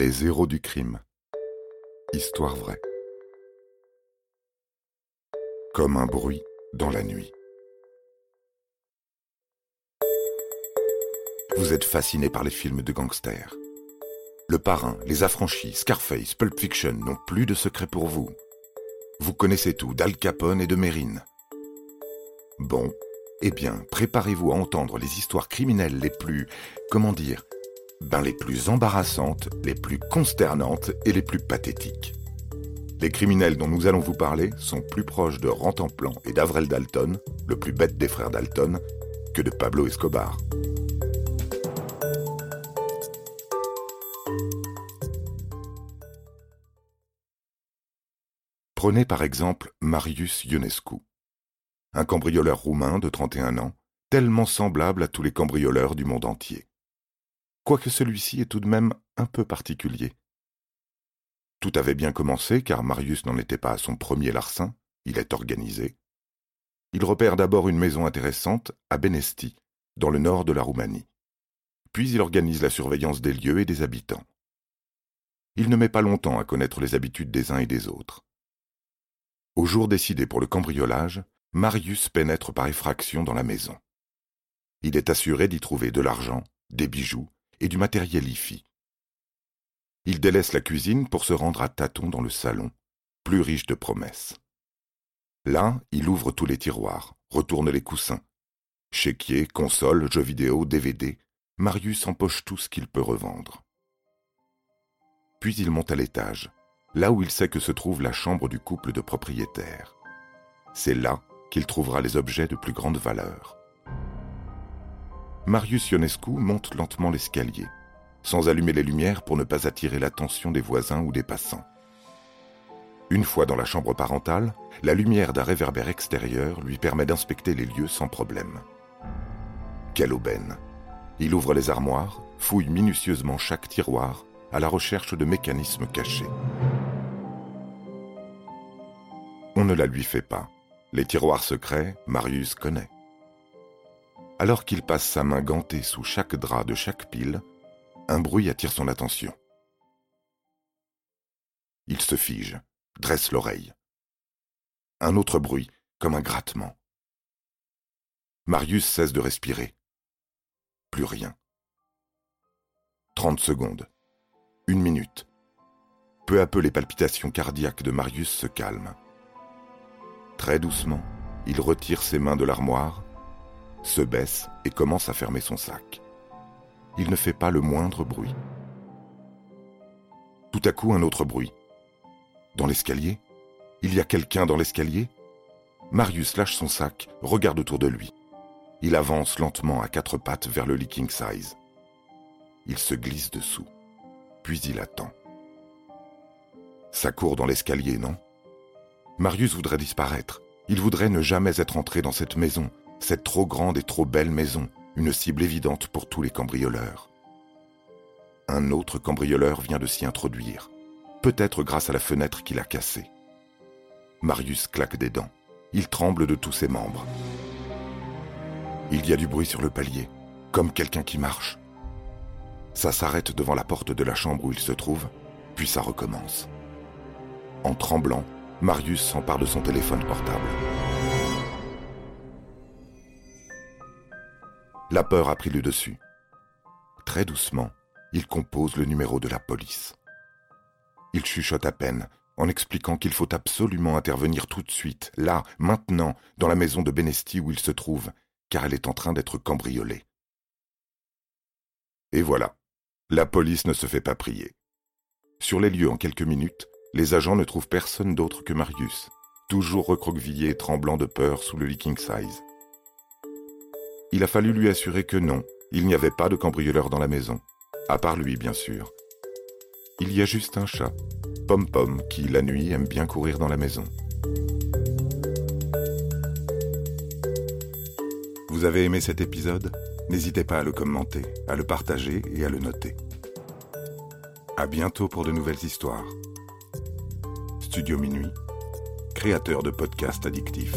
Les héros du crime. Histoire vraie. Comme un bruit dans la nuit. Vous êtes fasciné par les films de gangsters. Le Parrain, Les Affranchis, Scarface, Pulp Fiction n'ont plus de secret pour vous. Vous connaissez tout d'Al Capone et de Mérine. Bon, eh bien, préparez-vous à entendre les histoires criminelles les plus, comment dire, ben les plus embarrassantes, les plus consternantes et les plus pathétiques. Les criminels dont nous allons vous parler sont plus proches de Rantanplan et d'Avrel Dalton, le plus bête des frères Dalton, que de Pablo Escobar. Prenez par exemple Marius Ionescu, un cambrioleur roumain de 31 ans, tellement semblable à tous les cambrioleurs du monde entier quoique celui-ci est tout de même un peu particulier. Tout avait bien commencé, car Marius n'en était pas à son premier larcin, il est organisé. Il repère d'abord une maison intéressante à Benesti, dans le nord de la Roumanie. Puis il organise la surveillance des lieux et des habitants. Il ne met pas longtemps à connaître les habitudes des uns et des autres. Au jour décidé pour le cambriolage, Marius pénètre par effraction dans la maison. Il est assuré d'y trouver de l'argent, des bijoux, et du matériel IFI. Il délaisse la cuisine pour se rendre à tâtons dans le salon, plus riche de promesses. Là, il ouvre tous les tiroirs, retourne les coussins. Chéquier, console, jeux vidéo, DVD, Marius empoche tout ce qu'il peut revendre. Puis il monte à l'étage, là où il sait que se trouve la chambre du couple de propriétaires. C'est là qu'il trouvera les objets de plus grande valeur. Marius Ionescu monte lentement l'escalier, sans allumer les lumières pour ne pas attirer l'attention des voisins ou des passants. Une fois dans la chambre parentale, la lumière d'un réverbère extérieur lui permet d'inspecter les lieux sans problème. Quelle aubaine Il ouvre les armoires, fouille minutieusement chaque tiroir, à la recherche de mécanismes cachés. On ne la lui fait pas. Les tiroirs secrets, Marius connaît. Alors qu'il passe sa main gantée sous chaque drap de chaque pile, un bruit attire son attention. Il se fige, dresse l'oreille. Un autre bruit, comme un grattement. Marius cesse de respirer. Plus rien. Trente secondes. Une minute. Peu à peu les palpitations cardiaques de Marius se calment. Très doucement, il retire ses mains de l'armoire se baisse et commence à fermer son sac. Il ne fait pas le moindre bruit. Tout à coup, un autre bruit. Dans l'escalier? Il y a quelqu'un dans l'escalier? Marius lâche son sac, regarde autour de lui. Il avance lentement à quatre pattes vers le leaking size. Il se glisse dessous, puis il attend. Ça court dans l'escalier, non? Marius voudrait disparaître. Il voudrait ne jamais être entré dans cette maison, cette trop grande et trop belle maison, une cible évidente pour tous les cambrioleurs. Un autre cambrioleur vient de s'y introduire, peut-être grâce à la fenêtre qu'il a cassée. Marius claque des dents. Il tremble de tous ses membres. Il y a du bruit sur le palier, comme quelqu'un qui marche. Ça s'arrête devant la porte de la chambre où il se trouve, puis ça recommence. En tremblant, Marius s'empare de son téléphone portable. La peur a pris le dessus. Très doucement, il compose le numéro de la police. Il chuchote à peine, en expliquant qu'il faut absolument intervenir tout de suite, là, maintenant, dans la maison de Benesti où il se trouve, car elle est en train d'être cambriolée. Et voilà, la police ne se fait pas prier. Sur les lieux en quelques minutes, les agents ne trouvent personne d'autre que Marius, toujours recroquevillé et tremblant de peur sous le leaking size. Il a fallu lui assurer que non, il n'y avait pas de cambrioleur dans la maison. À part lui, bien sûr. Il y a juste un chat, Pom Pom, qui la nuit aime bien courir dans la maison. Vous avez aimé cet épisode? N'hésitez pas à le commenter, à le partager et à le noter. À bientôt pour de nouvelles histoires. Studio Minuit, créateur de podcasts addictifs.